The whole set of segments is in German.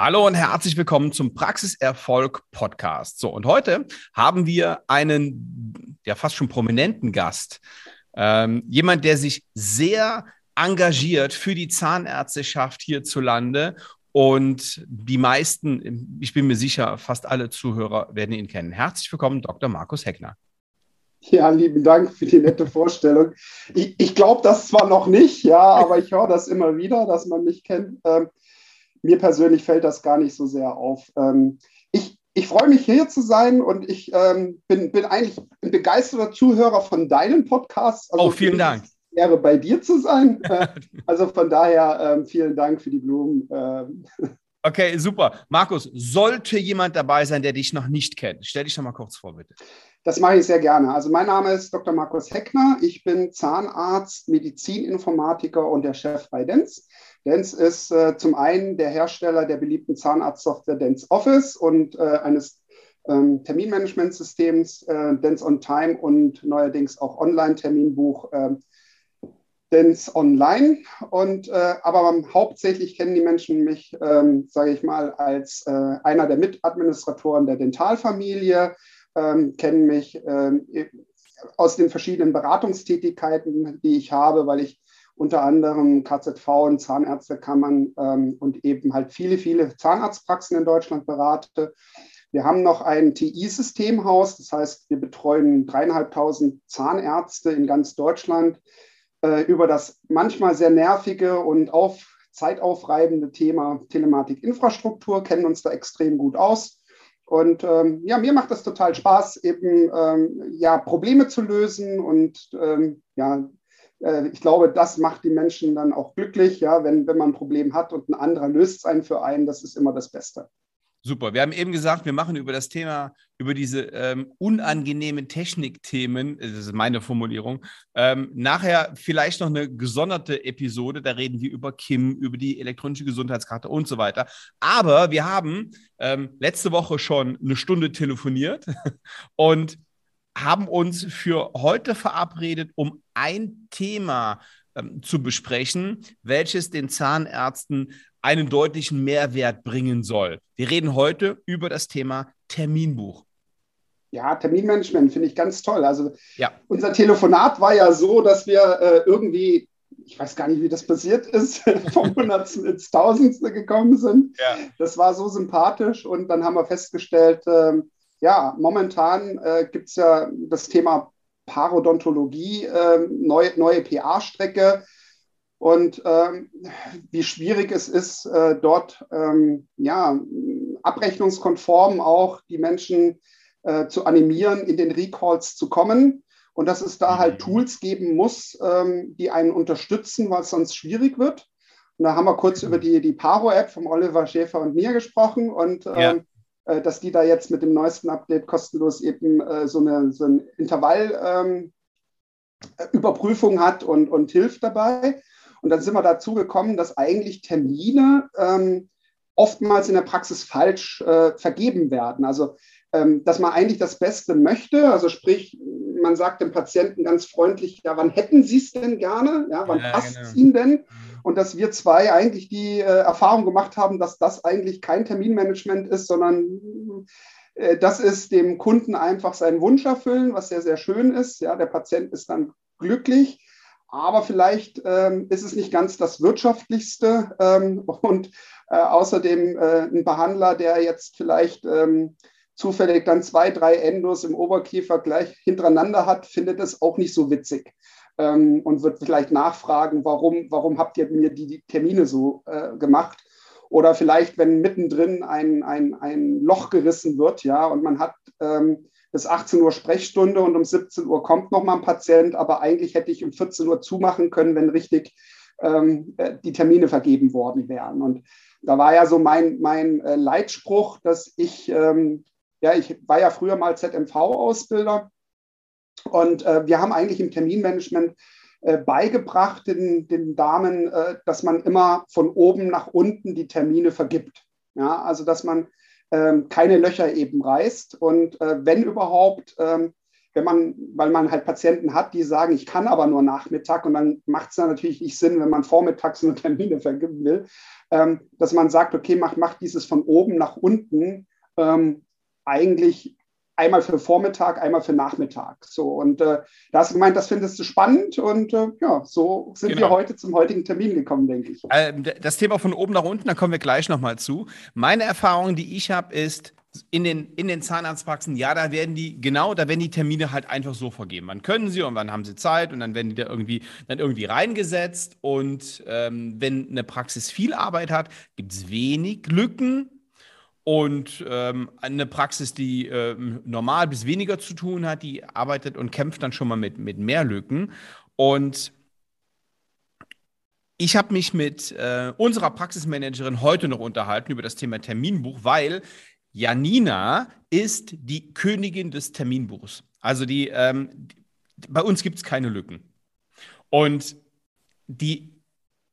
Hallo und herzlich willkommen zum Praxiserfolg Podcast. So, und heute haben wir einen ja fast schon prominenten Gast. Ähm, jemand, der sich sehr engagiert für die Zahnärzteschaft hierzulande. Und die meisten, ich bin mir sicher, fast alle Zuhörer werden ihn kennen. Herzlich willkommen, Dr. Markus Heckner. Ja, lieben Dank für die nette Vorstellung. Ich, ich glaube das zwar noch nicht, ja, aber ich höre das immer wieder, dass man mich kennt. Ähm, mir persönlich fällt das gar nicht so sehr auf. Ähm, ich, ich freue mich hier zu sein und ich ähm, bin, bin eigentlich ein begeisterter Zuhörer von deinen Podcasts. Also oh, vielen Dank. Ehre bei dir zu sein. also von daher ähm, vielen Dank für die Blumen. Ähm. Okay, super. Markus, sollte jemand dabei sein, der dich noch nicht kennt, stell dich doch mal kurz vor, bitte. Das mache ich sehr gerne. Also mein Name ist Dr. Markus Heckner. Ich bin Zahnarzt, Medizininformatiker und der Chef bei Dens. Dens ist äh, zum einen der Hersteller der beliebten Zahnarztsoftware Dens Office und äh, eines ähm, Terminmanagementsystems äh, Dens on Time und neuerdings auch Online-Terminbuch äh, Dens Online. Und äh, aber hauptsächlich kennen die Menschen mich, ähm, sage ich mal, als äh, einer der Mitadministratoren der Dentalfamilie, ähm, kennen mich ähm, aus den verschiedenen Beratungstätigkeiten, die ich habe, weil ich unter anderem KZV und Zahnärztekammern ähm, und eben halt viele, viele Zahnarztpraxen in Deutschland berate. Wir haben noch ein TI-Systemhaus, das heißt, wir betreuen dreieinhalbtausend Zahnärzte in ganz Deutschland äh, über das manchmal sehr nervige und auf, zeitaufreibende Thema Telematik-Infrastruktur, kennen uns da extrem gut aus. Und ähm, ja, mir macht das total Spaß, eben ähm, ja, Probleme zu lösen und ähm, ja, äh, ich glaube, das macht die Menschen dann auch glücklich, ja, wenn, wenn man ein Problem hat und ein anderer löst es einen für einen, das ist immer das Beste. Super. Wir haben eben gesagt, wir machen über das Thema, über diese ähm, unangenehmen Technikthemen, das ist meine Formulierung, ähm, nachher vielleicht noch eine gesonderte Episode. Da reden wir über KIM, über die elektronische Gesundheitskarte und so weiter. Aber wir haben ähm, letzte Woche schon eine Stunde telefoniert und haben uns für heute verabredet, um ein Thema ähm, zu besprechen, welches den Zahnärzten einen deutlichen Mehrwert bringen soll. Wir reden heute über das Thema Terminbuch. Ja, Terminmanagement finde ich ganz toll. Also ja. unser Telefonat war ja so, dass wir äh, irgendwie, ich weiß gar nicht, wie das passiert ist, vom Hundertsten ins Tausendste gekommen sind. Ja. Das war so sympathisch und dann haben wir festgestellt, äh, ja, momentan äh, gibt es ja das Thema Parodontologie, äh, neue, neue PA-Strecke und ähm, wie schwierig es ist, äh, dort ähm, ja, abrechnungskonform auch die Menschen äh, zu animieren, in den Recalls zu kommen. Und dass es da halt mhm. Tools geben muss, ähm, die einen unterstützen, weil es sonst schwierig wird. Und da haben wir kurz über die, die Paro-App von Oliver Schäfer und mir gesprochen und ja. Ähm, äh, dass die da jetzt mit dem neuesten Update kostenlos eben äh, so eine, so ein Intervall ähm, hat und, und hilft dabei. Und dann sind wir dazu gekommen, dass eigentlich Termine ähm, oftmals in der Praxis falsch äh, vergeben werden. Also, ähm, dass man eigentlich das Beste möchte, also sprich, man sagt dem Patienten ganz freundlich, ja, wann hätten Sie es denn gerne? Ja, wann ja, passt es genau. Ihnen denn? Mhm. Und dass wir zwei eigentlich die äh, Erfahrung gemacht haben, dass das eigentlich kein Terminmanagement ist, sondern äh, das ist dem Kunden einfach seinen Wunsch erfüllen, was sehr, sehr schön ist. Ja, der Patient ist dann glücklich aber vielleicht ähm, ist es nicht ganz das wirtschaftlichste ähm, und äh, außerdem äh, ein Behandler, der jetzt vielleicht ähm, zufällig dann zwei, drei Endos im Oberkiefer gleich hintereinander hat, findet es auch nicht so witzig ähm, und wird vielleicht nachfragen, warum, warum habt ihr mir die, Termine so äh, gemacht? Oder vielleicht, wenn mittendrin ein, ein, ein Loch gerissen wird, ja, und man hat ähm, bis 18 Uhr Sprechstunde und um 17 Uhr kommt noch mal ein Patient, aber eigentlich hätte ich um 14 Uhr zumachen können, wenn richtig ähm, äh, die Termine vergeben worden wären. Und da war ja so mein, mein äh, Leitspruch, dass ich, ähm, ja, ich war ja früher mal ZMV-Ausbilder und äh, wir haben eigentlich im Terminmanagement äh, beigebracht den, den Damen, äh, dass man immer von oben nach unten die Termine vergibt. Ja, also dass man keine Löcher eben reißt. Und äh, wenn überhaupt, ähm, wenn man, weil man halt Patienten hat, die sagen, ich kann aber nur Nachmittag und dann macht es natürlich nicht Sinn, wenn man vormittags nur Termine vergeben will, ähm, dass man sagt, okay, mach, mach dieses von oben nach unten ähm, eigentlich einmal für Vormittag, einmal für Nachmittag. So, und äh, da hast du gemeint, das findest du spannend und äh, ja, so sind genau. wir heute zum heutigen Termin gekommen, denke ich. Ähm, das Thema von oben nach unten, da kommen wir gleich nochmal zu. Meine Erfahrung, die ich habe, ist, in den, in den Zahnarztpraxen, ja, da werden die, genau, da werden die Termine halt einfach so vergeben. Wann können sie und wann haben sie Zeit und dann werden die da irgendwie, dann irgendwie reingesetzt. Und ähm, wenn eine Praxis viel Arbeit hat, gibt es wenig Lücken und ähm, eine Praxis, die ähm, normal bis weniger zu tun hat, die arbeitet und kämpft dann schon mal mit, mit mehr Lücken. Und ich habe mich mit äh, unserer Praxismanagerin heute noch unterhalten über das Thema Terminbuch, weil Janina ist die Königin des Terminbuchs. Also die, ähm, bei uns gibt es keine Lücken. Und die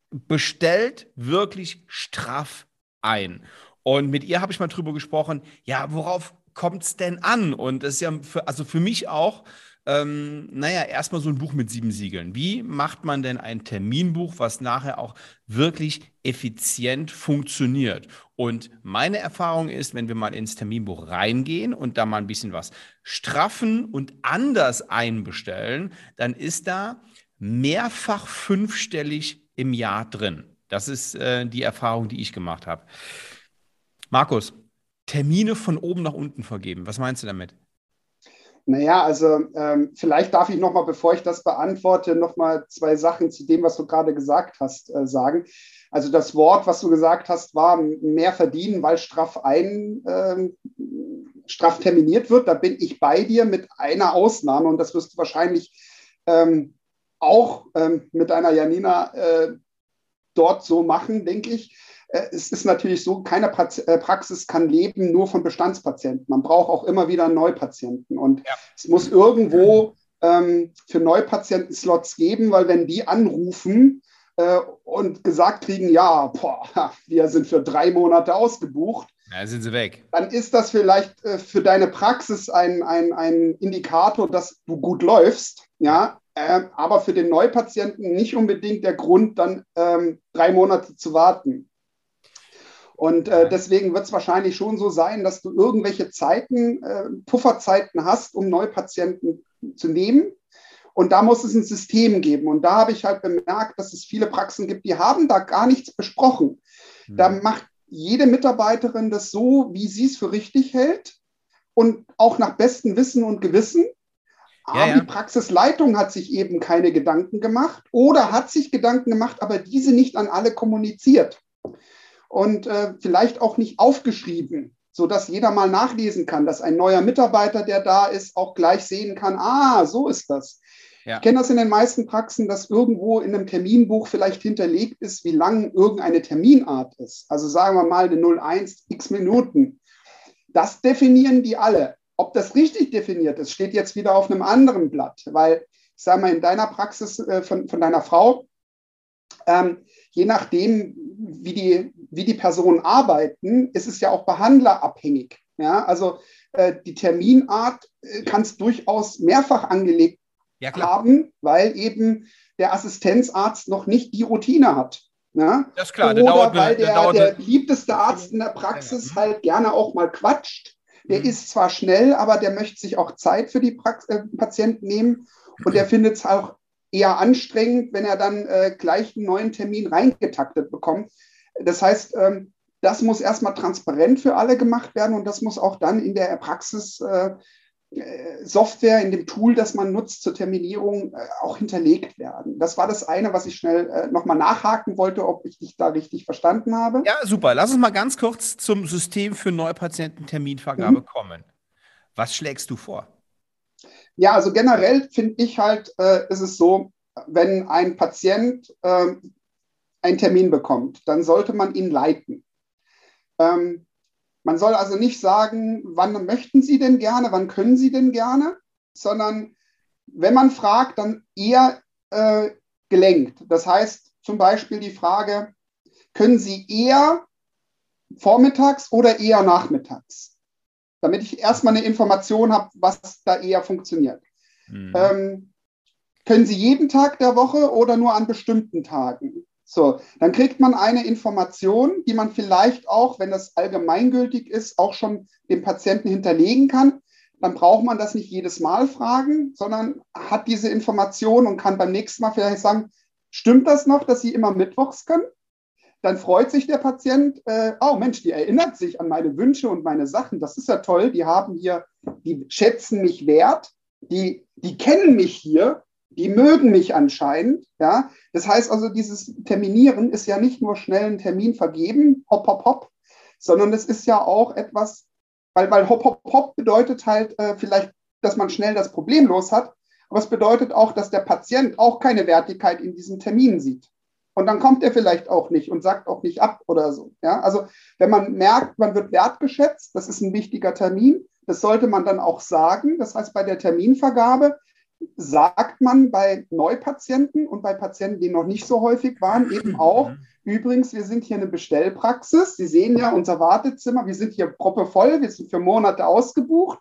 bestellt wirklich straff ein. Und mit ihr habe ich mal drüber gesprochen, ja, worauf kommt es denn an? Und das ist ja für, also für mich auch, ähm, naja, erstmal so ein Buch mit sieben Siegeln. Wie macht man denn ein Terminbuch, was nachher auch wirklich effizient funktioniert? Und meine Erfahrung ist, wenn wir mal ins Terminbuch reingehen und da mal ein bisschen was straffen und anders einbestellen, dann ist da mehrfach fünfstellig im Jahr drin. Das ist äh, die Erfahrung, die ich gemacht habe. Markus, Termine von oben nach unten vergeben. Was meinst du damit? Naja, also ähm, vielleicht darf ich nochmal, bevor ich das beantworte, nochmal zwei Sachen zu dem, was du gerade gesagt hast, äh, sagen. Also das Wort, was du gesagt hast, war mehr verdienen, weil straff ein, äh, straff terminiert wird. Da bin ich bei dir mit einer Ausnahme und das wirst du wahrscheinlich ähm, auch ähm, mit einer Janina äh, dort so machen, denke ich. Äh, es ist natürlich so, keine äh, Praxis kann leben nur von Bestandspatienten. Man braucht auch immer wieder Neupatienten. Und ja. es muss irgendwo ähm, für Neupatienten Slots geben, weil wenn die anrufen äh, und gesagt kriegen, ja, boah, wir sind für drei Monate ausgebucht, ja, sind sie weg. Dann ist das vielleicht äh, für deine Praxis ein, ein, ein Indikator, dass du gut läufst. Ja, äh, aber für den Neupatienten nicht unbedingt der Grund, dann ähm, drei Monate zu warten. Und äh, deswegen wird es wahrscheinlich schon so sein, dass du irgendwelche Zeiten, äh, Pufferzeiten hast, um Neupatienten zu nehmen. Und da muss es ein System geben. Und da habe ich halt bemerkt, dass es viele Praxen gibt, die haben da gar nichts besprochen. Mhm. Da macht jede Mitarbeiterin das so, wie sie es für richtig hält und auch nach bestem Wissen und Gewissen. Aber ja, ja. die Praxisleitung hat sich eben keine Gedanken gemacht oder hat sich Gedanken gemacht, aber diese nicht an alle kommuniziert und äh, vielleicht auch nicht aufgeschrieben, sodass jeder mal nachlesen kann, dass ein neuer Mitarbeiter, der da ist, auch gleich sehen kann, ah, so ist das. Ja. Ich kenne das in den meisten Praxen, dass irgendwo in einem Terminbuch vielleicht hinterlegt ist, wie lang irgendeine Terminart ist. Also sagen wir mal eine 01 x Minuten. Das definieren die alle. Ob das richtig definiert ist, steht jetzt wieder auf einem anderen Blatt, weil ich sage mal, in deiner Praxis äh, von, von deiner Frau, ähm, je nachdem, wie die, wie die Personen arbeiten, ist es ja auch behandlerabhängig. Ja, also äh, die Terminart äh, kann es durchaus mehrfach angelegt ja, haben, weil eben der Assistenzarzt noch nicht die Routine hat. Ja? Das ist klar. Oder dauert, weil der, der, der beliebteste Arzt in der Praxis ja. halt gerne auch mal quatscht. Der mhm. ist zwar schnell, aber der möchte sich auch Zeit für die Prax äh, Patienten nehmen und der findet es auch eher anstrengend, wenn er dann äh, gleich einen neuen Termin reingetaktet bekommt. Das heißt, ähm, das muss erstmal transparent für alle gemacht werden und das muss auch dann in der Praxis äh, äh Software, in dem Tool, das man nutzt zur Terminierung, äh, auch hinterlegt werden. Das war das eine, was ich schnell äh, nochmal nachhaken wollte, ob ich dich da richtig verstanden habe. Ja, super. Lass uns mal ganz kurz zum System für Neupatienten-Terminvergabe mhm. kommen. Was schlägst du vor? Ja, also generell finde ich halt, äh, ist es so, wenn ein Patient äh, einen Termin bekommt, dann sollte man ihn leiten. Ähm, man soll also nicht sagen, wann möchten Sie denn gerne, wann können Sie denn gerne, sondern wenn man fragt, dann eher äh, gelenkt. Das heißt zum Beispiel die Frage, können Sie eher vormittags oder eher nachmittags? Damit ich erstmal eine Information habe, was da eher funktioniert. Mhm. Ähm, können Sie jeden Tag der Woche oder nur an bestimmten Tagen? So, dann kriegt man eine Information, die man vielleicht auch, wenn das allgemeingültig ist, auch schon dem Patienten hinterlegen kann. Dann braucht man das nicht jedes Mal fragen, sondern hat diese Information und kann beim nächsten Mal vielleicht sagen, stimmt das noch, dass Sie immer mittwochs können? Dann freut sich der Patient, äh, oh Mensch, die erinnert sich an meine Wünsche und meine Sachen. Das ist ja toll. Die haben hier, die schätzen mich wert, die, die kennen mich hier die mögen mich anscheinend. Ja? Das heißt also, dieses Terminieren ist ja nicht nur schnell einen Termin vergeben, hopp, hopp, hopp, sondern es ist ja auch etwas, weil, weil hopp, hopp, hopp bedeutet halt äh, vielleicht, dass man schnell das Problem los hat, aber es bedeutet auch, dass der Patient auch keine Wertigkeit in diesem Termin sieht. Und dann kommt er vielleicht auch nicht und sagt auch nicht ab oder so. Ja? Also wenn man merkt, man wird wertgeschätzt, das ist ein wichtiger Termin, das sollte man dann auch sagen. Das heißt, bei der Terminvergabe sagt man bei Neupatienten und bei Patienten, die noch nicht so häufig waren, eben auch, mhm. übrigens, wir sind hier eine Bestellpraxis. Sie sehen ja unser Wartezimmer, wir sind hier proppevoll, wir sind für Monate ausgebucht.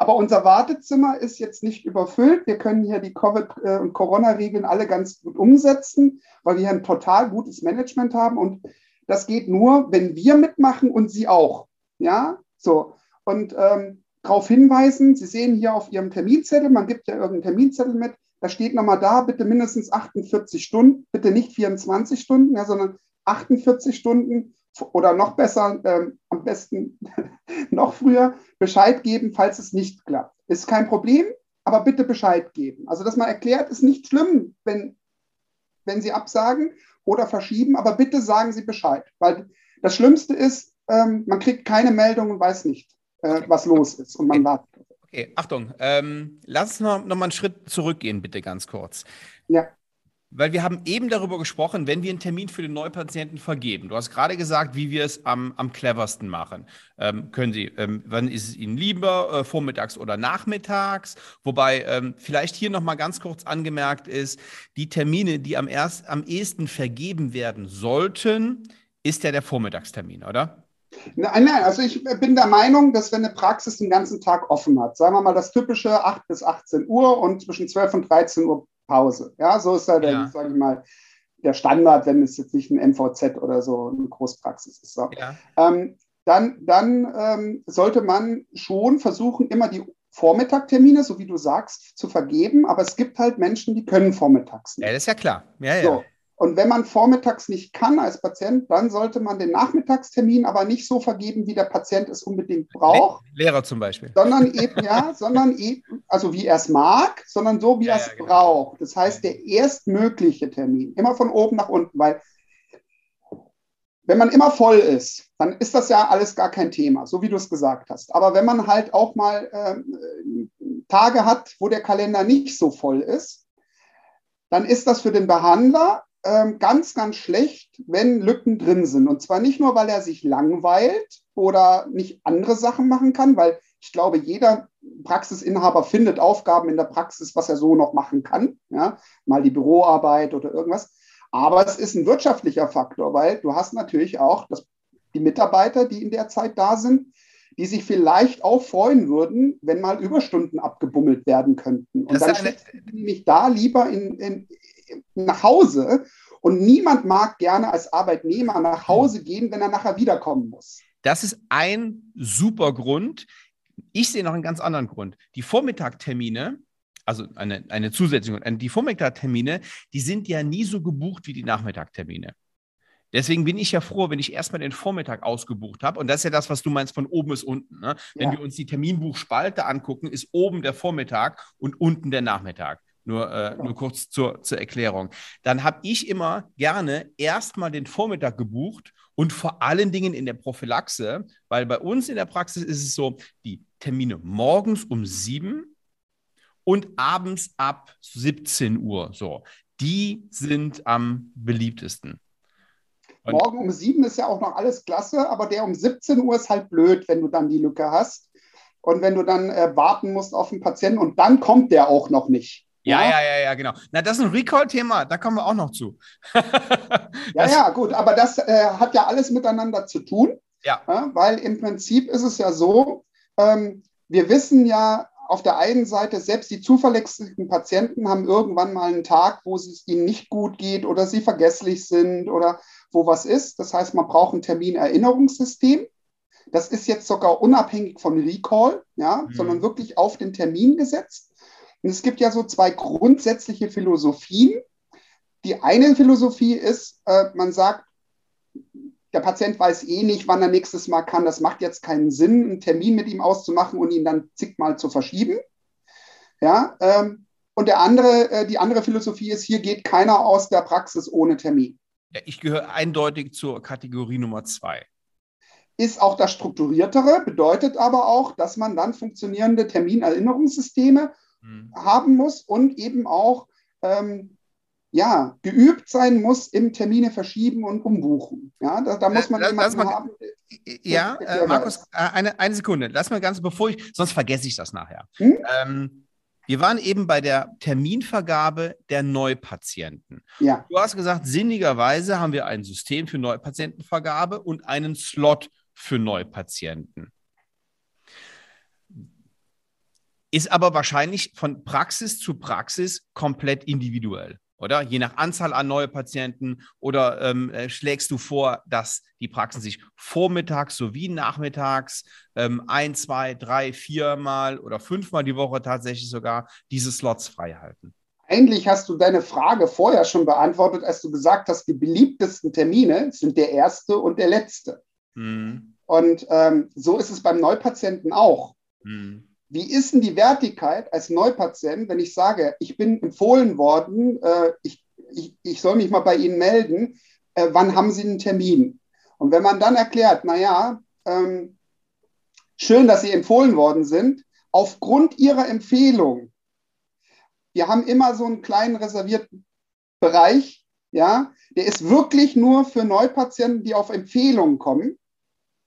Aber unser Wartezimmer ist jetzt nicht überfüllt. Wir können hier die Covid- äh, und Corona-Regeln alle ganz gut umsetzen, weil wir hier ein total gutes Management haben. Und das geht nur, wenn wir mitmachen und Sie auch. Ja, so. Und ähm, darauf hinweisen. Sie sehen hier auf Ihrem Terminzettel, man gibt ja irgendeinen Terminzettel mit, da steht nochmal da, bitte mindestens 48 Stunden, bitte nicht 24 Stunden, ja, sondern 48 Stunden oder noch besser, ähm, am besten noch früher, Bescheid geben, falls es nicht klappt. Ist kein Problem, aber bitte Bescheid geben. Also, dass man erklärt, ist nicht schlimm, wenn, wenn Sie absagen oder verschieben, aber bitte sagen Sie Bescheid, weil das Schlimmste ist, ähm, man kriegt keine Meldung und weiß nicht äh, was los ist und man wartet. Okay, Achtung, ähm, lass uns noch, noch mal einen Schritt zurückgehen, bitte ganz kurz. Ja. Weil wir haben eben darüber gesprochen, wenn wir einen Termin für den Neupatienten vergeben. Du hast gerade gesagt, wie wir es am, am cleversten machen. Ähm, können Sie, ähm, wann ist es Ihnen lieber, äh, vormittags oder nachmittags? Wobei ähm, vielleicht hier nochmal ganz kurz angemerkt ist, die Termine, die am, erst, am ehesten vergeben werden sollten, ist ja der Vormittagstermin, oder? Nein, nein, also ich bin der Meinung, dass wenn eine Praxis den ganzen Tag offen hat, sagen wir mal das typische 8 bis 18 Uhr und zwischen 12 und 13 Uhr Pause. Ja, so ist ja, der, ja. sage ich mal, der Standard, wenn es jetzt nicht ein MVZ oder so eine Großpraxis ist. So. Ja. Ähm, dann dann ähm, sollte man schon versuchen, immer die Vormittagtermine, so wie du sagst, zu vergeben. Aber es gibt halt Menschen, die können vormittags nicht. Ja, das ist ja klar. Ja, so. Und wenn man vormittags nicht kann als Patient, dann sollte man den Nachmittagstermin aber nicht so vergeben, wie der Patient es unbedingt braucht. Lehrer zum Beispiel. Sondern eben, ja, sondern eben, also wie er es mag, sondern so, wie ja, er es ja, genau. braucht. Das heißt, der erstmögliche Termin, immer von oben nach unten, weil wenn man immer voll ist, dann ist das ja alles gar kein Thema, so wie du es gesagt hast. Aber wenn man halt auch mal äh, Tage hat, wo der Kalender nicht so voll ist, dann ist das für den Behandler ähm, ganz, ganz schlecht, wenn Lücken drin sind. Und zwar nicht nur, weil er sich langweilt oder nicht andere Sachen machen kann, weil ich glaube, jeder Praxisinhaber findet Aufgaben in der Praxis, was er so noch machen kann. Ja? Mal die Büroarbeit oder irgendwas. Aber es ist ein wirtschaftlicher Faktor, weil du hast natürlich auch das, die Mitarbeiter, die in der Zeit da sind, die sich vielleicht auch freuen würden, wenn mal Überstunden abgebummelt werden könnten. Und das dann eine... nämlich da lieber in, in, nach Hause. Und niemand mag gerne als Arbeitnehmer nach Hause gehen, wenn er nachher wiederkommen muss. Das ist ein super Grund. Ich sehe noch einen ganz anderen Grund. Die Vormittagtermine, also eine, eine zusätzliche, die Vormittagtermine, die sind ja nie so gebucht wie die Nachmittagtermine. Deswegen bin ich ja froh, wenn ich erstmal den Vormittag ausgebucht habe. Und das ist ja das, was du meinst, von oben bis unten. Ne? Wenn ja. wir uns die Terminbuchspalte angucken, ist oben der Vormittag und unten der Nachmittag. Nur, äh, nur kurz zur, zur Erklärung. Dann habe ich immer gerne erstmal den Vormittag gebucht und vor allen Dingen in der Prophylaxe, weil bei uns in der Praxis ist es so, die Termine morgens um sieben und abends ab 17 Uhr. So, die sind am beliebtesten. Und Morgen um sieben ist ja auch noch alles klasse, aber der um 17 Uhr ist halt blöd, wenn du dann die Lücke hast. Und wenn du dann äh, warten musst auf den Patienten und dann kommt der auch noch nicht. Ja, ja, ja, ja, genau. Na, das ist ein Recall-Thema, da kommen wir auch noch zu. ja, ja, gut, aber das äh, hat ja alles miteinander zu tun. Ja. ja. Weil im Prinzip ist es ja so, ähm, wir wissen ja auf der einen Seite, selbst die zuverlässigen Patienten haben irgendwann mal einen Tag, wo es ihnen nicht gut geht oder sie vergesslich sind oder wo was ist. Das heißt, man braucht ein Terminerinnerungssystem. Das ist jetzt sogar unabhängig von Recall, ja, mhm. sondern wirklich auf den Termin gesetzt. Und es gibt ja so zwei grundsätzliche Philosophien. Die eine Philosophie ist, äh, man sagt, der Patient weiß eh nicht, wann er nächstes Mal kann. Das macht jetzt keinen Sinn, einen Termin mit ihm auszumachen und ihn dann zigmal zu verschieben. Ja, ähm, und der andere, äh, die andere Philosophie ist, hier geht keiner aus der Praxis ohne Termin. Ja, ich gehöre eindeutig zur Kategorie Nummer zwei. Ist auch das strukturiertere, bedeutet aber auch, dass man dann funktionierende Terminerinnerungssysteme hm. haben muss und eben auch ähm, ja, geübt sein muss im Termine verschieben und umbuchen. Ja, da, da muss man jemanden mal, haben. Ja, äh, Markus, äh, eine, eine Sekunde. Lass mal ganz, bevor ich, sonst vergesse ich das nachher. Hm? Ähm, wir waren eben bei der Terminvergabe der Neupatienten. Ja. Du hast gesagt, sinnigerweise haben wir ein System für Neupatientenvergabe und einen Slot für Neupatienten. Ist aber wahrscheinlich von Praxis zu Praxis komplett individuell oder? Je nach Anzahl an neue Patienten oder ähm, äh, schlägst du vor, dass die Praxen sich vormittags sowie nachmittags ähm, ein, zwei, drei, viermal oder fünfmal die Woche tatsächlich sogar diese Slots frei halten? Eigentlich hast du deine Frage vorher schon beantwortet, als du gesagt hast, die beliebtesten Termine sind der erste und der letzte. Mhm. Und ähm, so ist es beim Neupatienten auch. Mhm. Wie ist denn die Wertigkeit als Neupatient, wenn ich sage, ich bin empfohlen worden, äh, ich, ich, ich soll mich mal bei Ihnen melden, äh, wann haben Sie einen Termin? Und wenn man dann erklärt, naja, ähm, schön, dass Sie empfohlen worden sind, aufgrund Ihrer Empfehlung, wir haben immer so einen kleinen reservierten Bereich, ja, der ist wirklich nur für Neupatienten, die auf Empfehlung kommen.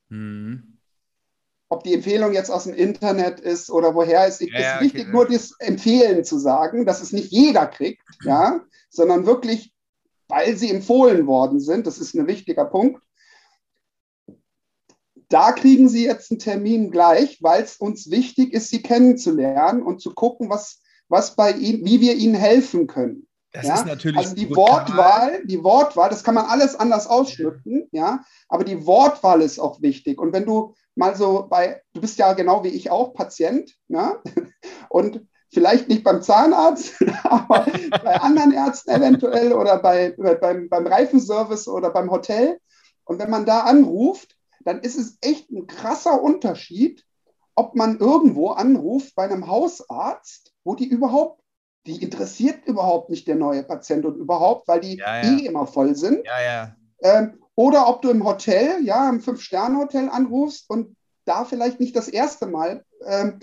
Mhm ob die Empfehlung jetzt aus dem Internet ist oder woher ist, ist ja, wichtig, okay. nur das Empfehlen zu sagen, dass es nicht jeder kriegt, ja, sondern wirklich, weil sie empfohlen worden sind, das ist ein wichtiger Punkt. Da kriegen Sie jetzt einen Termin gleich, weil es uns wichtig ist, Sie kennenzulernen und zu gucken, was, was bei Ihnen, wie wir Ihnen helfen können. Das ja? ist natürlich also die brutal. Wortwahl, die Wortwahl, das kann man alles anders ausschmücken, ja, aber die Wortwahl ist auch wichtig. Und wenn du mal so bei, du bist ja genau wie ich auch Patient, ja, und vielleicht nicht beim Zahnarzt, aber bei anderen Ärzten eventuell oder bei, beim, beim Reifenservice oder beim Hotel. Und wenn man da anruft, dann ist es echt ein krasser Unterschied, ob man irgendwo anruft bei einem Hausarzt, wo die überhaupt die interessiert überhaupt nicht der neue Patient und überhaupt, weil die ja, ja. eh immer voll sind. Ja. Ähm, oder ob du im Hotel, ja, im Fünf-Sterne-Hotel anrufst und da vielleicht nicht das erste Mal ähm,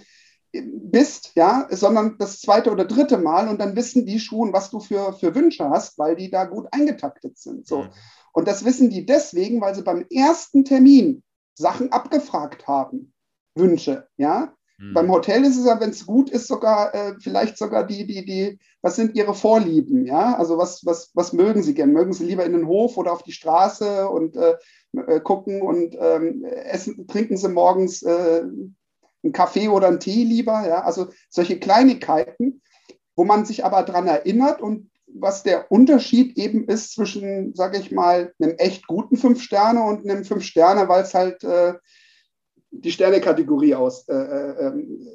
bist, ja, sondern das zweite oder dritte Mal und dann wissen die schon, was du für, für Wünsche hast, weil die da gut eingetaktet sind. So. Mhm. Und das wissen die deswegen, weil sie beim ersten Termin Sachen abgefragt haben, Wünsche, ja. Mhm. Beim Hotel ist es ja, wenn es gut ist, sogar äh, vielleicht sogar die, die, die, was sind ihre Vorlieben, ja? Also was, was, was mögen sie gern? Mögen sie lieber in den Hof oder auf die Straße und äh, äh, gucken und ähm, essen, trinken sie morgens äh, einen Kaffee oder einen Tee lieber, ja? Also solche Kleinigkeiten, wo man sich aber daran erinnert und was der Unterschied eben ist zwischen, sage ich mal, einem echt guten Fünf Sterne und einem Fünf Sterne, weil es halt äh, die Sterne-Kategorie aus. Äh, äh, ähm,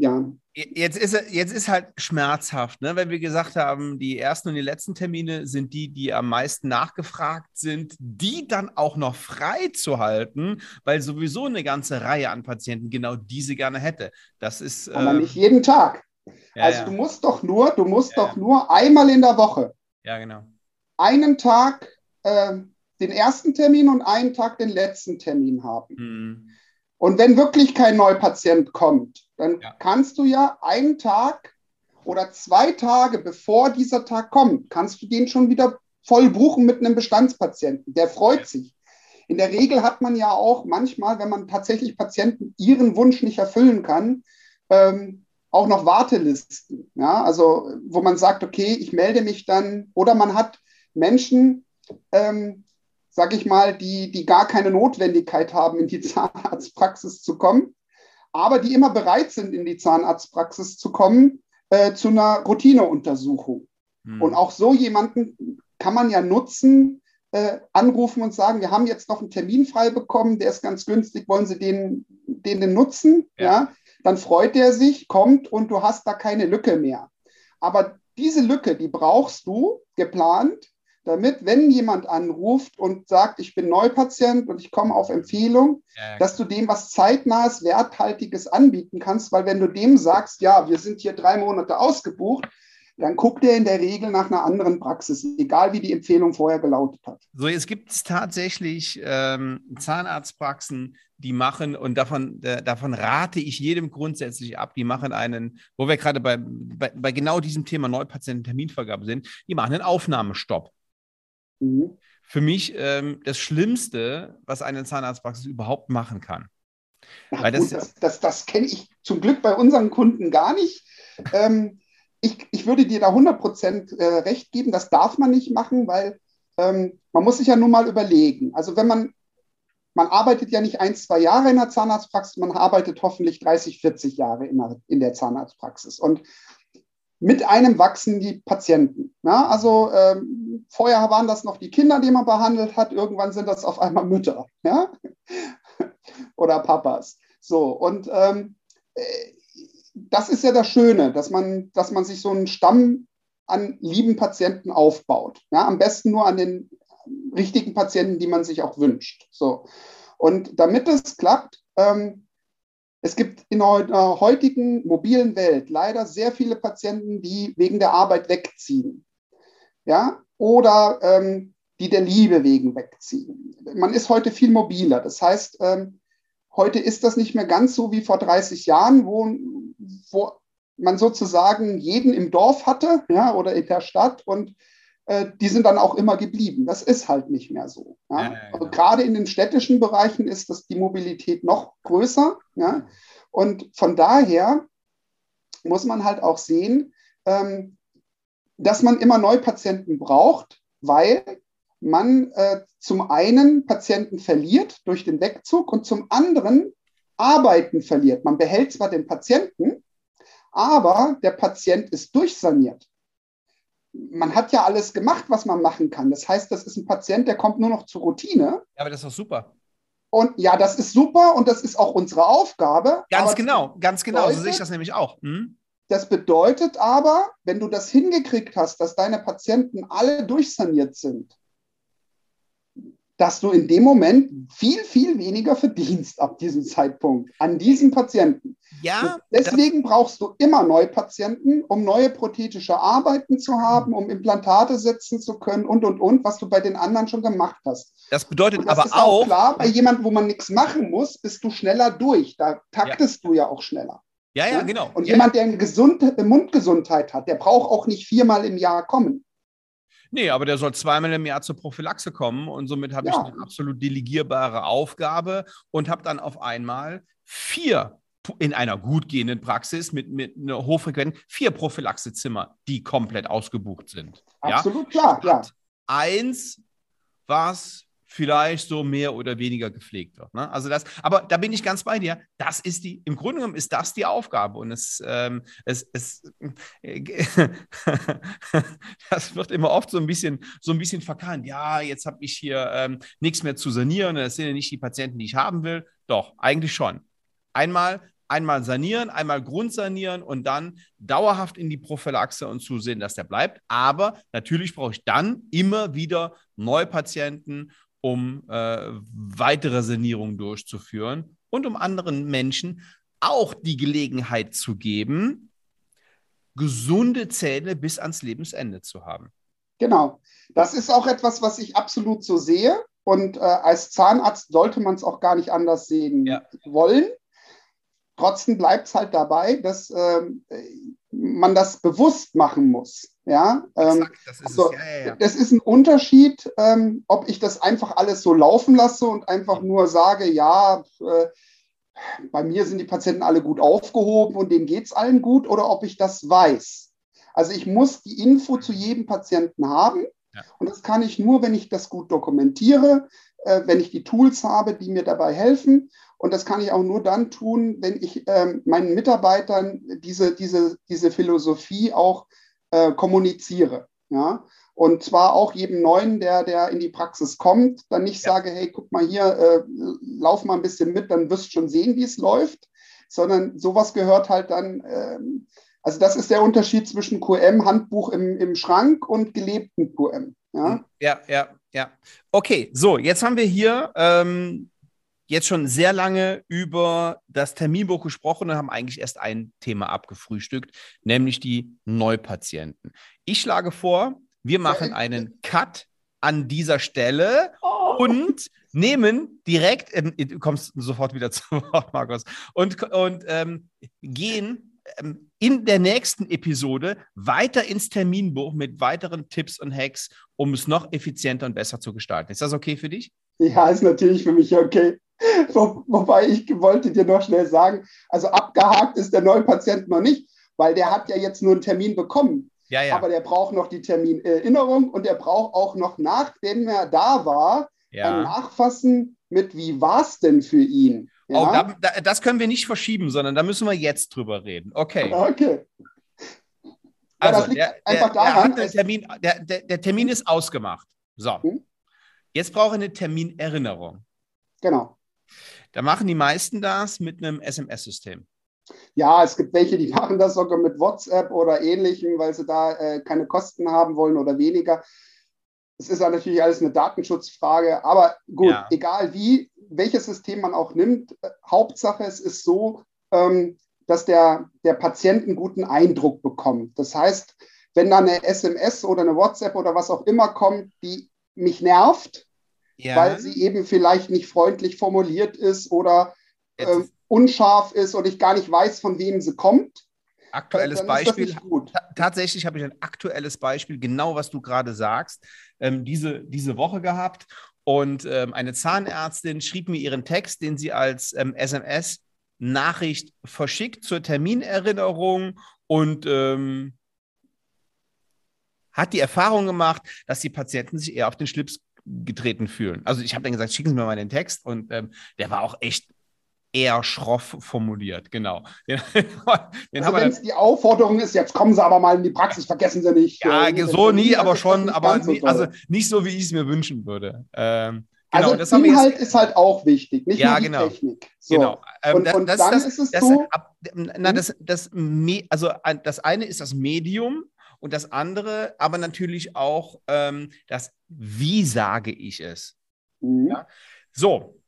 ja. Jetzt ist, jetzt ist halt schmerzhaft, ne? wenn wir gesagt haben, die ersten und die letzten Termine sind die, die am meisten nachgefragt sind, die dann auch noch frei zu halten, weil sowieso eine ganze Reihe an Patienten genau diese gerne hätte. Das ist. Aber äh, nicht jeden Tag. Ja, also ja. du musst doch nur, du musst ja, doch nur einmal in der Woche. Ja, genau. Einen Tag äh, den ersten Termin und einen Tag den letzten Termin haben. Mhm. Und wenn wirklich kein Neupatient kommt, dann ja. kannst du ja einen Tag oder zwei Tage bevor dieser Tag kommt, kannst du den schon wieder voll buchen mit einem Bestandspatienten. Der freut ja. sich. In der Regel hat man ja auch manchmal, wenn man tatsächlich Patienten ihren Wunsch nicht erfüllen kann, ähm, auch noch Wartelisten. Ja, also wo man sagt, okay, ich melde mich dann, oder man hat Menschen, ähm, sag ich mal, die, die gar keine Notwendigkeit haben, in die Zahnarztpraxis zu kommen, aber die immer bereit sind, in die Zahnarztpraxis zu kommen äh, zu einer Routineuntersuchung. Hm. Und auch so jemanden kann man ja nutzen, äh, anrufen und sagen, wir haben jetzt noch einen Termin frei bekommen, der ist ganz günstig, wollen Sie den, den, den nutzen? Ja. ja. Dann freut er sich, kommt und du hast da keine Lücke mehr. Aber diese Lücke, die brauchst du geplant, damit, wenn jemand anruft und sagt, ich bin Neupatient und ich komme auf Empfehlung, ja, dass du dem was zeitnahes, werthaltiges anbieten kannst, weil wenn du dem sagst, ja, wir sind hier drei Monate ausgebucht, dann guckt er in der Regel nach einer anderen Praxis, egal wie die Empfehlung vorher gelautet hat. So, es gibt tatsächlich ähm, Zahnarztpraxen, die machen, und davon, äh, davon rate ich jedem grundsätzlich ab, die machen einen, wo wir gerade bei, bei, bei genau diesem Thema Neupatienten-Terminvergabe sind, die machen einen Aufnahmestopp. Mhm. Für mich ähm, das Schlimmste, was eine Zahnarztpraxis überhaupt machen kann. Ach, Weil das, das, das, das kenne ich zum Glück bei unseren Kunden gar nicht. Ähm, ich, ich würde dir da 100% äh, recht geben, das darf man nicht machen, weil ähm, man muss sich ja nun mal überlegen. Also wenn man, man arbeitet ja nicht ein, zwei Jahre in der Zahnarztpraxis, man arbeitet hoffentlich 30, 40 Jahre in der, in der Zahnarztpraxis. Und mit einem wachsen die Patienten. Ja, also ähm, vorher waren das noch die Kinder, die man behandelt hat, irgendwann sind das auf einmal Mütter ja? oder Papas. So, und ähm, äh, das ist ja das Schöne, dass man, dass man sich so einen Stamm an lieben Patienten aufbaut. Ja, am besten nur an den richtigen Patienten, die man sich auch wünscht. So. Und damit es klappt, ähm, es gibt in der heutigen mobilen Welt leider sehr viele Patienten, die wegen der Arbeit wegziehen. Ja, oder ähm, die der Liebe wegen wegziehen. Man ist heute viel mobiler. Das heißt, ähm, heute ist das nicht mehr ganz so wie vor 30 Jahren, wo wo man sozusagen jeden im Dorf hatte ja, oder in der Stadt und äh, die sind dann auch immer geblieben. Das ist halt nicht mehr so. Ja. Ja, also gerade in den städtischen Bereichen ist das die Mobilität noch größer. Ja. Und von daher muss man halt auch sehen, ähm, dass man immer Neupatienten braucht, weil man äh, zum einen Patienten verliert durch den Wegzug und zum anderen Arbeiten verliert. Man behält zwar den Patienten, aber der Patient ist durchsaniert. Man hat ja alles gemacht, was man machen kann. Das heißt, das ist ein Patient, der kommt nur noch zur Routine. Ja, aber das ist doch super. Und ja, das ist super und das ist auch unsere Aufgabe. Ganz genau, ganz genau. Bedeutet, so sehe ich das nämlich auch. Hm? Das bedeutet aber, wenn du das hingekriegt hast, dass deine Patienten alle durchsaniert sind, dass du in dem Moment viel, viel weniger verdienst ab diesem Zeitpunkt an diesen Patienten. Ja. Deswegen brauchst du immer neue Patienten, um neue prothetische Arbeiten zu haben, um Implantate setzen zu können und, und, und, was du bei den anderen schon gemacht hast. Das bedeutet das aber ist auch, klar, bei jemandem, wo man nichts machen muss, bist du schneller durch. Da taktest ja. du ja auch schneller. Ja, ja, genau. Und ja. jemand, der eine gesunde Mundgesundheit hat, der braucht auch nicht viermal im Jahr kommen. Nee, aber der soll zweimal im Jahr zur Prophylaxe kommen und somit habe ja. ich eine absolut delegierbare Aufgabe und habe dann auf einmal vier in einer gut gehenden Praxis mit, mit einer hochfrequenten vier Prophylaxezimmer, die komplett ausgebucht sind. Absolut ja? klar, ja. Eins, was vielleicht so mehr oder weniger gepflegt wird. Ne? Also das, aber da bin ich ganz bei dir. Das ist die, im Grunde genommen ist das die Aufgabe. Und es, ähm, es, es das wird immer oft so ein bisschen, so ein bisschen verkannt. Ja, jetzt habe ich hier ähm, nichts mehr zu sanieren. Das sind ja nicht die Patienten, die ich haben will. Doch, eigentlich schon. Einmal einmal sanieren, einmal grundsanieren und dann dauerhaft in die Prophylaxe und zusehen, dass der bleibt. Aber natürlich brauche ich dann immer wieder Neupatienten um äh, weitere Sanierungen durchzuführen und um anderen Menschen auch die Gelegenheit zu geben, gesunde Zähne bis ans Lebensende zu haben. Genau. Das ist auch etwas, was ich absolut so sehe. Und äh, als Zahnarzt sollte man es auch gar nicht anders sehen ja. wollen. Trotzdem bleibt es halt dabei, dass äh, man das bewusst machen muss. Ja, ähm, das, ist also, ja, ja, ja. das ist ein Unterschied, ähm, ob ich das einfach alles so laufen lasse und einfach nur sage, ja, äh, bei mir sind die Patienten alle gut aufgehoben und denen geht es allen gut, oder ob ich das weiß. Also ich muss die Info zu jedem Patienten haben. Und das kann ich nur, wenn ich das gut dokumentiere, äh, wenn ich die Tools habe, die mir dabei helfen. Und das kann ich auch nur dann tun, wenn ich ähm, meinen Mitarbeitern diese, diese, diese Philosophie auch äh, kommuniziere. Ja? Und zwar auch jedem Neuen, der, der in die Praxis kommt, dann nicht ja. sage, hey, guck mal hier, äh, lauf mal ein bisschen mit, dann wirst du schon sehen, wie es läuft, sondern sowas gehört halt dann, äh, also das ist der Unterschied zwischen QM, Handbuch im, im Schrank und gelebten QM. Ja, ja, ja. ja. Okay, so, jetzt haben wir hier ähm, jetzt schon sehr lange über das Terminbuch gesprochen und haben eigentlich erst ein Thema abgefrühstückt, nämlich die Neupatienten. Ich schlage vor, wir machen einen Cut an dieser Stelle oh. und nehmen direkt, ähm, du kommst sofort wieder zu Wort, Markus, und, und ähm, gehen ähm, in der nächsten Episode weiter ins Terminbuch mit weiteren Tipps und Hacks, um es noch effizienter und besser zu gestalten. Ist das okay für dich? Ja, ist natürlich für mich okay. Wo, wobei ich wollte dir noch schnell sagen, also abgehakt ist der neue Patient noch nicht, weil der hat ja jetzt nur einen Termin bekommen. Ja, ja. Aber der braucht noch die Terminerinnerung und der braucht auch noch, nachdem er da war, ja. ein Nachfassen mit, wie war es denn für ihn? Ja? Oh, da, da, das können wir nicht verschieben, sondern da müssen wir jetzt drüber reden. Okay. Okay. Also, der, der, daran, der, Termin, der, der, Termin ist ausgemacht. So. Hm? Jetzt brauche ich eine Terminerinnerung. Genau. Da machen die meisten das mit einem SMS-System. Ja, es gibt welche, die machen das sogar mit WhatsApp oder ähnlichem, weil sie da äh, keine Kosten haben wollen oder weniger. Es ist ja natürlich alles eine Datenschutzfrage, aber gut, ja. egal wie, welches System man auch nimmt, äh, Hauptsache es ist so, ähm, dass der, der Patient einen guten Eindruck bekommt. Das heißt, wenn da eine SMS oder eine WhatsApp oder was auch immer kommt, die mich nervt, ja. weil sie eben vielleicht nicht freundlich formuliert ist oder äh, unscharf ist und ich gar nicht weiß, von wem sie kommt. Aktuelles Beispiel. Tatsächlich habe ich ein aktuelles Beispiel, genau was du gerade sagst, ähm, diese, diese Woche gehabt. Und ähm, eine Zahnärztin schrieb mir ihren Text, den sie als ähm, SMS-Nachricht verschickt zur Terminerinnerung und ähm, hat die Erfahrung gemacht, dass die Patienten sich eher auf den Schlips getreten fühlen. Also ich habe dann gesagt, schicken Sie mir mal den Text und ähm, der war auch echt eher schroff formuliert, genau. Den, den also wenn es die Aufforderung ist, jetzt kommen Sie aber mal in die Praxis, vergessen Sie nicht. Ja, äh, so nie, aber schon, aber nie, also nicht so, wie ich es mir wünschen würde. Ähm, Genau, also Inhalt ist halt auch wichtig, nicht ja, nur die genau, Technik. So. Genau. Ähm, und, und das, dann das, ist es so. Na, das, das, also das eine ist das Medium und das andere, aber natürlich auch ähm, das, wie sage ich es. Mhm. Ja? So,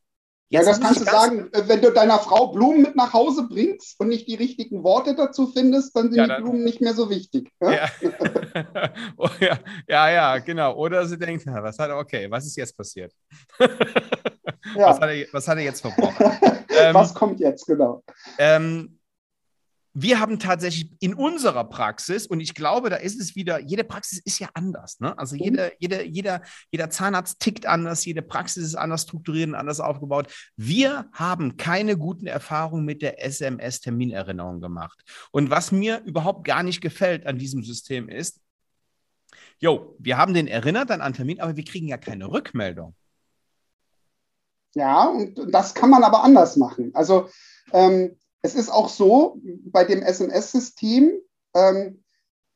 ja, das kannst du sagen, äh, wenn du deiner Frau Blumen mit nach Hause bringst und nicht die richtigen Worte dazu findest, dann sind ja, dann, die Blumen nicht mehr so wichtig. Ja? Ja. oh, ja. ja, ja, genau. Oder sie denkt, was hat okay, was ist jetzt passiert? was, hat er, was hat er jetzt verbrochen? ähm, was kommt jetzt, genau? Ähm, wir haben tatsächlich in unserer Praxis, und ich glaube, da ist es wieder, jede Praxis ist ja anders. Ne? Also mhm. jede, jede, jeder, jeder Zahnarzt tickt anders, jede Praxis ist anders strukturiert und anders aufgebaut. Wir haben keine guten Erfahrungen mit der SMS-Terminerinnerung gemacht. Und was mir überhaupt gar nicht gefällt an diesem System ist, jo, wir haben den erinnert an einen Termin, aber wir kriegen ja keine Rückmeldung. Ja, und das kann man aber anders machen. Also ähm, es ist auch so bei dem SMS-System ähm,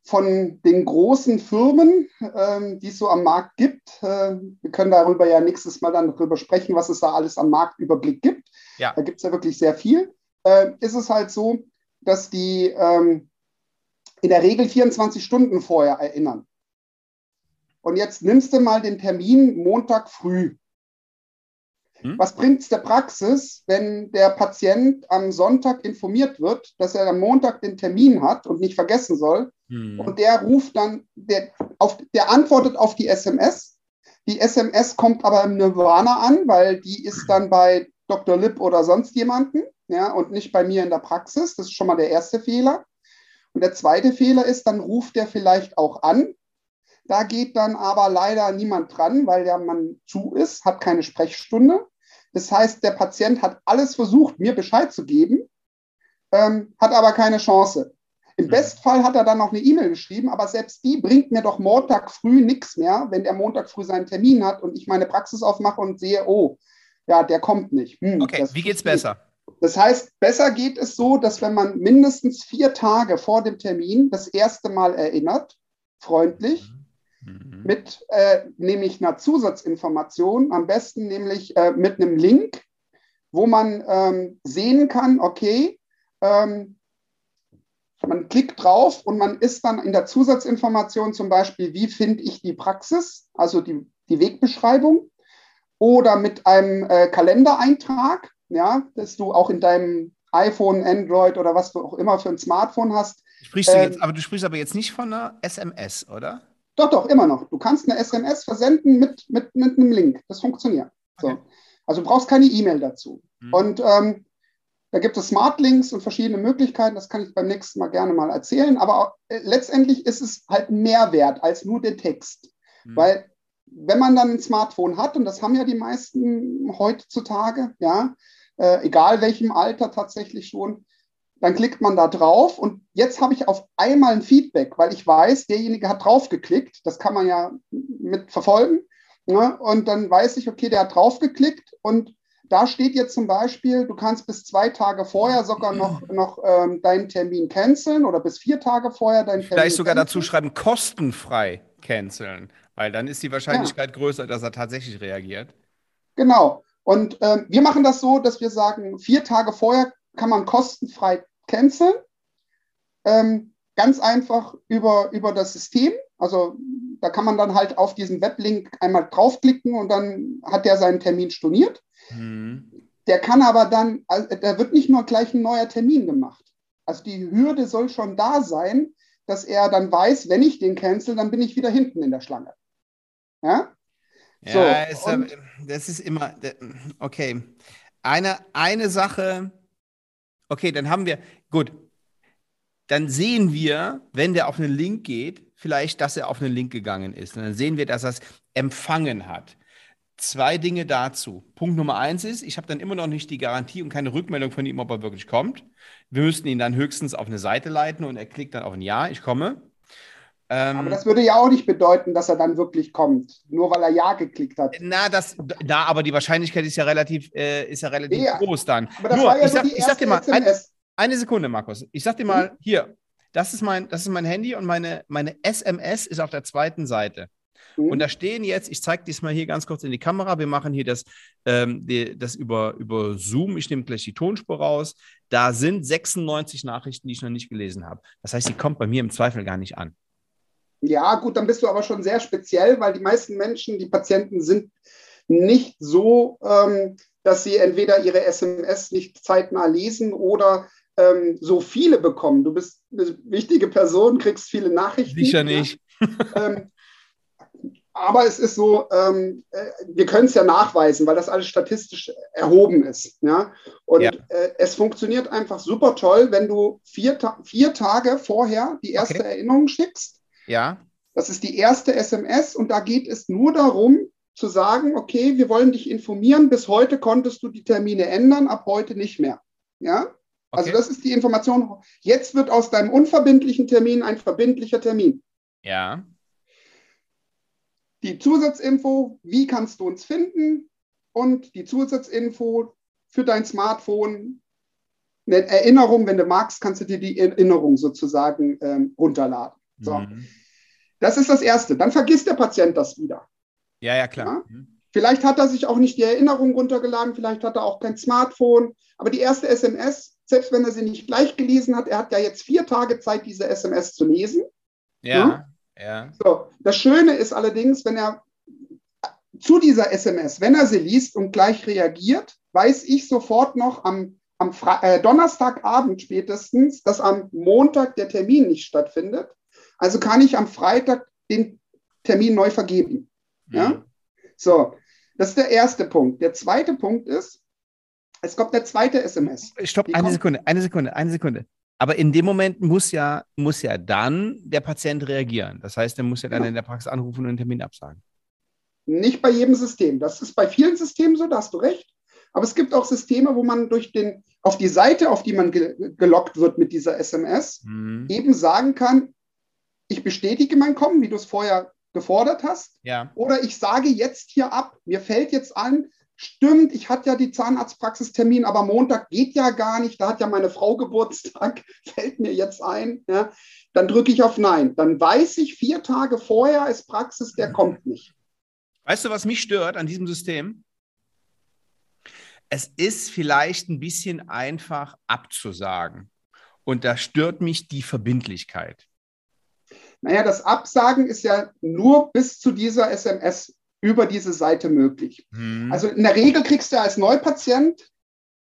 von den großen Firmen, ähm, die es so am Markt gibt. Äh, wir können darüber ja nächstes Mal dann darüber sprechen, was es da alles am Marktüberblick gibt. Ja. Da gibt es ja wirklich sehr viel. Äh, ist es halt so, dass die ähm, in der Regel 24 Stunden vorher erinnern. Und jetzt nimmst du mal den Termin Montag früh. Hm? Was bringt es der Praxis, wenn der Patient am Sonntag informiert wird, dass er am Montag den Termin hat und nicht vergessen soll? Hm. Und der ruft dann, der, auf, der antwortet auf die SMS. Die SMS kommt aber im Nirvana an, weil die ist dann bei Dr. Lipp oder sonst jemanden, ja, und nicht bei mir in der Praxis. Das ist schon mal der erste Fehler. Und der zweite Fehler ist, dann ruft der vielleicht auch an. Da geht dann aber leider niemand dran, weil der Mann zu ist, hat keine Sprechstunde. Das heißt, der Patient hat alles versucht, mir Bescheid zu geben, ähm, hat aber keine Chance. Im mhm. Bestfall hat er dann noch eine E-Mail geschrieben, aber selbst die bringt mir doch Montag früh nichts mehr, wenn der Montag früh seinen Termin hat und ich meine Praxis aufmache und sehe, oh, ja, der kommt nicht. Hm, okay, wie geht's besser? Das heißt, besser geht es so, dass wenn man mindestens vier Tage vor dem Termin das erste Mal erinnert, freundlich, mhm. Mit äh, nämlich einer Zusatzinformation, am besten nämlich äh, mit einem Link, wo man ähm, sehen kann, okay, ähm, man klickt drauf und man ist dann in der Zusatzinformation zum Beispiel, wie finde ich die Praxis, also die, die Wegbeschreibung, oder mit einem äh, Kalendereintrag, ja, dass du auch in deinem iPhone, Android oder was du auch immer für ein Smartphone hast. Sprichst du jetzt, ähm, aber du sprichst aber jetzt nicht von einer SMS, oder? Doch, doch, immer noch. Du kannst eine SMS versenden mit, mit, mit einem Link. Das funktioniert. Okay. So. Also du brauchst keine E-Mail dazu. Mhm. Und ähm, da gibt es Smart Links und verschiedene Möglichkeiten. Das kann ich beim nächsten Mal gerne mal erzählen. Aber äh, letztendlich ist es halt mehr wert als nur der Text. Mhm. Weil wenn man dann ein Smartphone hat, und das haben ja die meisten heutzutage, ja, äh, egal welchem Alter tatsächlich schon, dann klickt man da drauf und jetzt habe ich auf einmal ein Feedback, weil ich weiß, derjenige hat draufgeklickt. Das kann man ja mit verfolgen. Ne? Und dann weiß ich, okay, der hat draufgeklickt und da steht jetzt zum Beispiel, du kannst bis zwei Tage vorher sogar noch, noch ähm, deinen Termin canceln oder bis vier Tage vorher deinen Termin. Vielleicht sogar canceln. dazu schreiben, kostenfrei canceln. Weil dann ist die Wahrscheinlichkeit ja. größer, dass er tatsächlich reagiert. Genau. Und ähm, wir machen das so, dass wir sagen, vier Tage vorher kann man kostenfrei canceln. Ähm, ganz einfach über, über das System. Also da kann man dann halt auf diesen Weblink einmal draufklicken und dann hat der seinen Termin storniert. Mhm. Der kann aber dann, also, da wird nicht nur gleich ein neuer Termin gemacht. Also die Hürde soll schon da sein, dass er dann weiß, wenn ich den cancel, dann bin ich wieder hinten in der Schlange. Ja, so, ja ist, das ist immer, okay. Eine, eine Sache, okay, dann haben wir, gut, dann sehen wir, wenn der auf einen Link geht, vielleicht, dass er auf einen Link gegangen ist. Und dann sehen wir, dass er es empfangen hat. Zwei Dinge dazu. Punkt Nummer eins ist, ich habe dann immer noch nicht die Garantie und keine Rückmeldung von ihm, ob er wirklich kommt. Wir müssten ihn dann höchstens auf eine Seite leiten und er klickt dann auf ein Ja, ich komme. Ähm, aber das würde ja auch nicht bedeuten, dass er dann wirklich kommt, nur weil er Ja geklickt hat. Na, das, na aber die Wahrscheinlichkeit ist ja relativ, äh, ist ja relativ ja, groß dann. Aber das nur, war ja ich, sag, ich sag dir mal, ein, eine Sekunde, Markus. Ich sag dir mal, mhm. hier, das ist mein, das ist mein Handy und meine, meine SMS ist auf der zweiten Seite. Mhm. Und da stehen jetzt, ich zeige dies mal hier ganz kurz in die Kamera. Wir machen hier das, ähm, die, das über, über Zoom. Ich nehme gleich die Tonspur raus. Da sind 96 Nachrichten, die ich noch nicht gelesen habe. Das heißt, die kommt bei mir im Zweifel gar nicht an. Ja, gut, dann bist du aber schon sehr speziell, weil die meisten Menschen, die Patienten sind nicht so, ähm, dass sie entweder ihre SMS nicht zeitnah lesen oder ähm, so viele bekommen. Du bist eine wichtige Person, kriegst viele Nachrichten. Sicher nicht. Ja? ähm, aber es ist so, ähm, äh, wir können es ja nachweisen, weil das alles statistisch erhoben ist. Ja? Und ja. Äh, es funktioniert einfach super toll, wenn du vier, Ta vier Tage vorher die erste okay. Erinnerung schickst ja. Das ist die erste SMS und da geht es nur darum, zu sagen, okay, wir wollen dich informieren, bis heute konntest du die Termine ändern, ab heute nicht mehr. Ja? Also okay. Also das ist die Information. Jetzt wird aus deinem unverbindlichen Termin ein verbindlicher Termin. Ja. Die Zusatzinfo, wie kannst du uns finden? Und die Zusatzinfo für dein Smartphone, eine Erinnerung, wenn du magst, kannst du dir die Erinnerung sozusagen ähm, runterladen. So. Mhm. Das ist das Erste. Dann vergisst der Patient das wieder. Ja, ja, klar. Ja? Mhm. Vielleicht hat er sich auch nicht die Erinnerung runtergeladen, vielleicht hat er auch kein Smartphone. Aber die erste SMS, selbst wenn er sie nicht gleich gelesen hat, er hat ja jetzt vier Tage Zeit, diese SMS zu lesen. Ja, ja. ja. So, das Schöne ist allerdings, wenn er zu dieser SMS, wenn er sie liest und gleich reagiert, weiß ich sofort noch am, am äh, Donnerstagabend spätestens, dass am Montag der Termin nicht stattfindet. Also kann ich am Freitag den Termin neu vergeben. Ja? Mhm. So, das ist der erste Punkt. Der zweite Punkt ist, es kommt der zweite SMS. Stopp, eine Sekunde, eine Sekunde, eine Sekunde. Aber in dem Moment muss ja, muss ja dann der Patient reagieren. Das heißt, er muss ja dann ja. in der Praxis anrufen und einen Termin absagen. Nicht bei jedem System. Das ist bei vielen Systemen so, da hast du recht. Aber es gibt auch Systeme, wo man durch den, auf die Seite, auf die man ge gelockt wird mit dieser SMS, mhm. eben sagen kann, ich bestätige mein Kommen, wie du es vorher gefordert hast. Ja. Oder ich sage jetzt hier ab, mir fällt jetzt an, stimmt, ich hatte ja die Zahnarztpraxistermin, aber Montag geht ja gar nicht, da hat ja meine Frau Geburtstag, fällt mir jetzt ein. Ja. Dann drücke ich auf Nein. Dann weiß ich, vier Tage vorher ist Praxis, der kommt nicht. Weißt du, was mich stört an diesem System? Es ist vielleicht ein bisschen einfach abzusagen. Und da stört mich die Verbindlichkeit. Naja, das Absagen ist ja nur bis zu dieser SMS über diese Seite möglich. Hm. Also in der Regel kriegst du als Neupatient,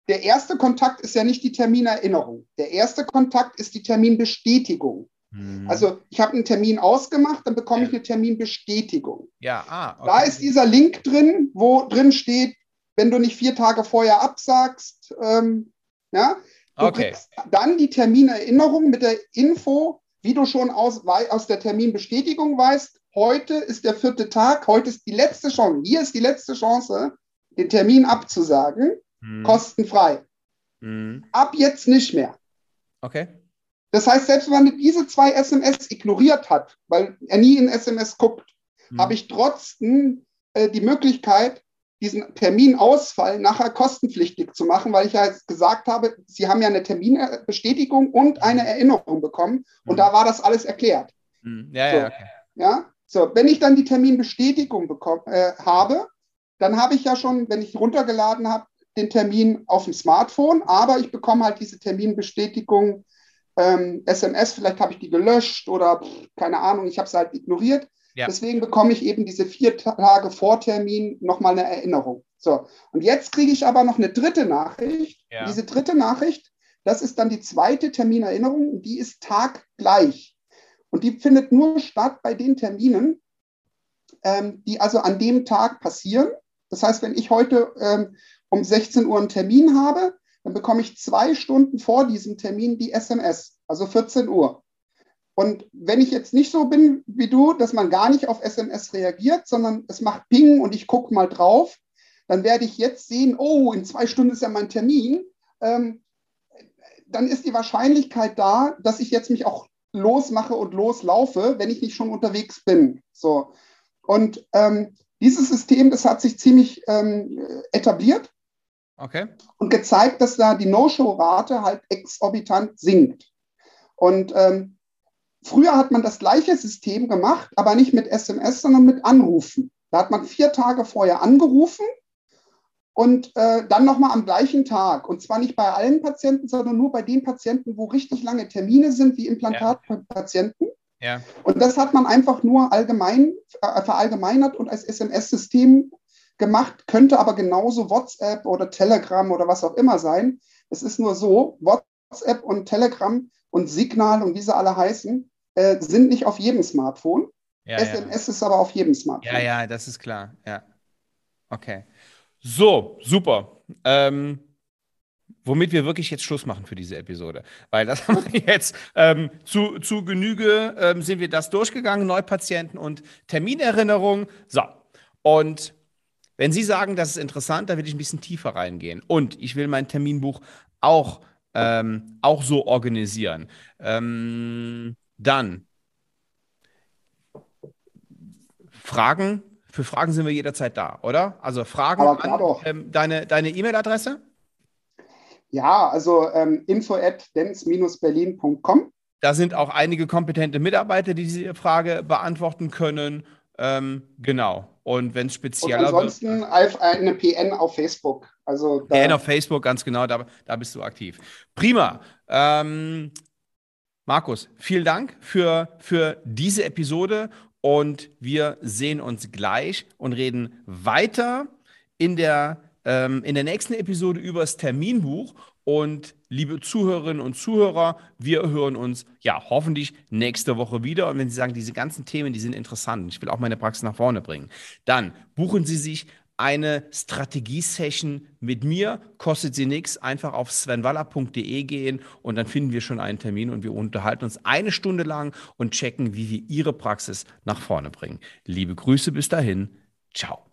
der erste Kontakt ist ja nicht die Terminerinnerung. Der erste Kontakt ist die Terminbestätigung. Hm. Also ich habe einen Termin ausgemacht, dann bekomme ich eine Terminbestätigung. Ja, ah, okay. Da ist dieser Link drin, wo drin steht, wenn du nicht vier Tage vorher absagst, ähm, ja, du okay. kriegst dann die Terminerinnerung mit der Info, wie du schon aus, aus der Terminbestätigung weißt, heute ist der vierte Tag, heute ist die letzte Chance, hier ist die letzte Chance, den Termin abzusagen, hm. kostenfrei. Hm. Ab jetzt nicht mehr. Okay. Das heißt, selbst wenn man diese zwei SMS ignoriert hat, weil er nie in SMS guckt, hm. habe ich trotzdem äh, die Möglichkeit, diesen Terminausfall nachher kostenpflichtig zu machen, weil ich ja gesagt habe, Sie haben ja eine Terminbestätigung und eine mhm. Erinnerung bekommen und mhm. da war das alles erklärt. Mhm. Ja, so, ja, okay. ja, so, wenn ich dann die Terminbestätigung bekomme, äh, habe, dann habe ich ja schon, wenn ich runtergeladen habe, den Termin auf dem Smartphone, aber ich bekomme halt diese Terminbestätigung ähm, SMS, vielleicht habe ich die gelöscht oder pff, keine Ahnung, ich habe es halt ignoriert. Ja. Deswegen bekomme ich eben diese vier Tage vor Termin nochmal eine Erinnerung. So, und jetzt kriege ich aber noch eine dritte Nachricht. Ja. Diese dritte Nachricht, das ist dann die zweite Terminerinnerung, die ist taggleich. Und die findet nur statt bei den Terminen, ähm, die also an dem Tag passieren. Das heißt, wenn ich heute ähm, um 16 Uhr einen Termin habe, dann bekomme ich zwei Stunden vor diesem Termin die SMS, also 14 Uhr. Und wenn ich jetzt nicht so bin wie du, dass man gar nicht auf SMS reagiert, sondern es macht Ping und ich gucke mal drauf, dann werde ich jetzt sehen, oh, in zwei Stunden ist ja mein Termin. Ähm, dann ist die Wahrscheinlichkeit da, dass ich jetzt mich auch losmache und loslaufe, wenn ich nicht schon unterwegs bin. So. Und ähm, dieses System, das hat sich ziemlich ähm, etabliert. Okay. Und gezeigt, dass da die No-Show-Rate halt exorbitant sinkt. Und ähm, Früher hat man das gleiche System gemacht, aber nicht mit SMS, sondern mit Anrufen. Da hat man vier Tage vorher angerufen und äh, dann nochmal am gleichen Tag. Und zwar nicht bei allen Patienten, sondern nur bei den Patienten, wo richtig lange Termine sind, wie Implantatpatienten. Ja. Und das hat man einfach nur allgemein äh, verallgemeinert und als SMS-System gemacht, könnte aber genauso WhatsApp oder Telegram oder was auch immer sein. Es ist nur so, WhatsApp und Telegram und Signal und wie sie alle heißen, äh, sind nicht auf jedem Smartphone. Ja, SMS ja. ist aber auf jedem Smartphone. Ja, ja, das ist klar. Ja. Okay. So, super. Ähm, womit wir wirklich jetzt Schluss machen für diese Episode. Weil das haben wir jetzt ähm, zu, zu Genüge ähm, sind wir das durchgegangen, Neupatienten und Terminerinnerungen. So. Und wenn Sie sagen, das ist interessant, da will ich ein bisschen tiefer reingehen. Und ich will mein Terminbuch auch, ähm, auch so organisieren. Ähm, dann Fragen. Für Fragen sind wir jederzeit da, oder? Also Fragen an ähm, deine deine E-Mail-Adresse? Ja, also ähm, info at dens-berlin.com. Da sind auch einige kompetente Mitarbeiter, die diese Frage beantworten können. Ähm, genau. Und wenn es spezieller Und ansonsten wird, eine PN auf Facebook. Also PN auf Facebook, ganz genau, da, da bist du aktiv. Prima. Ähm, Markus, vielen Dank für, für diese Episode und wir sehen uns gleich und reden weiter in der, ähm, in der nächsten Episode über das Terminbuch. Und liebe Zuhörerinnen und Zuhörer, wir hören uns ja hoffentlich nächste Woche wieder. Und wenn Sie sagen, diese ganzen Themen, die sind interessant, ich will auch meine Praxis nach vorne bringen, dann buchen Sie sich eine Strategie-Session mit mir, kostet sie nichts, einfach auf svenwaller.de gehen und dann finden wir schon einen Termin und wir unterhalten uns eine Stunde lang und checken, wie wir Ihre Praxis nach vorne bringen. Liebe Grüße bis dahin, ciao.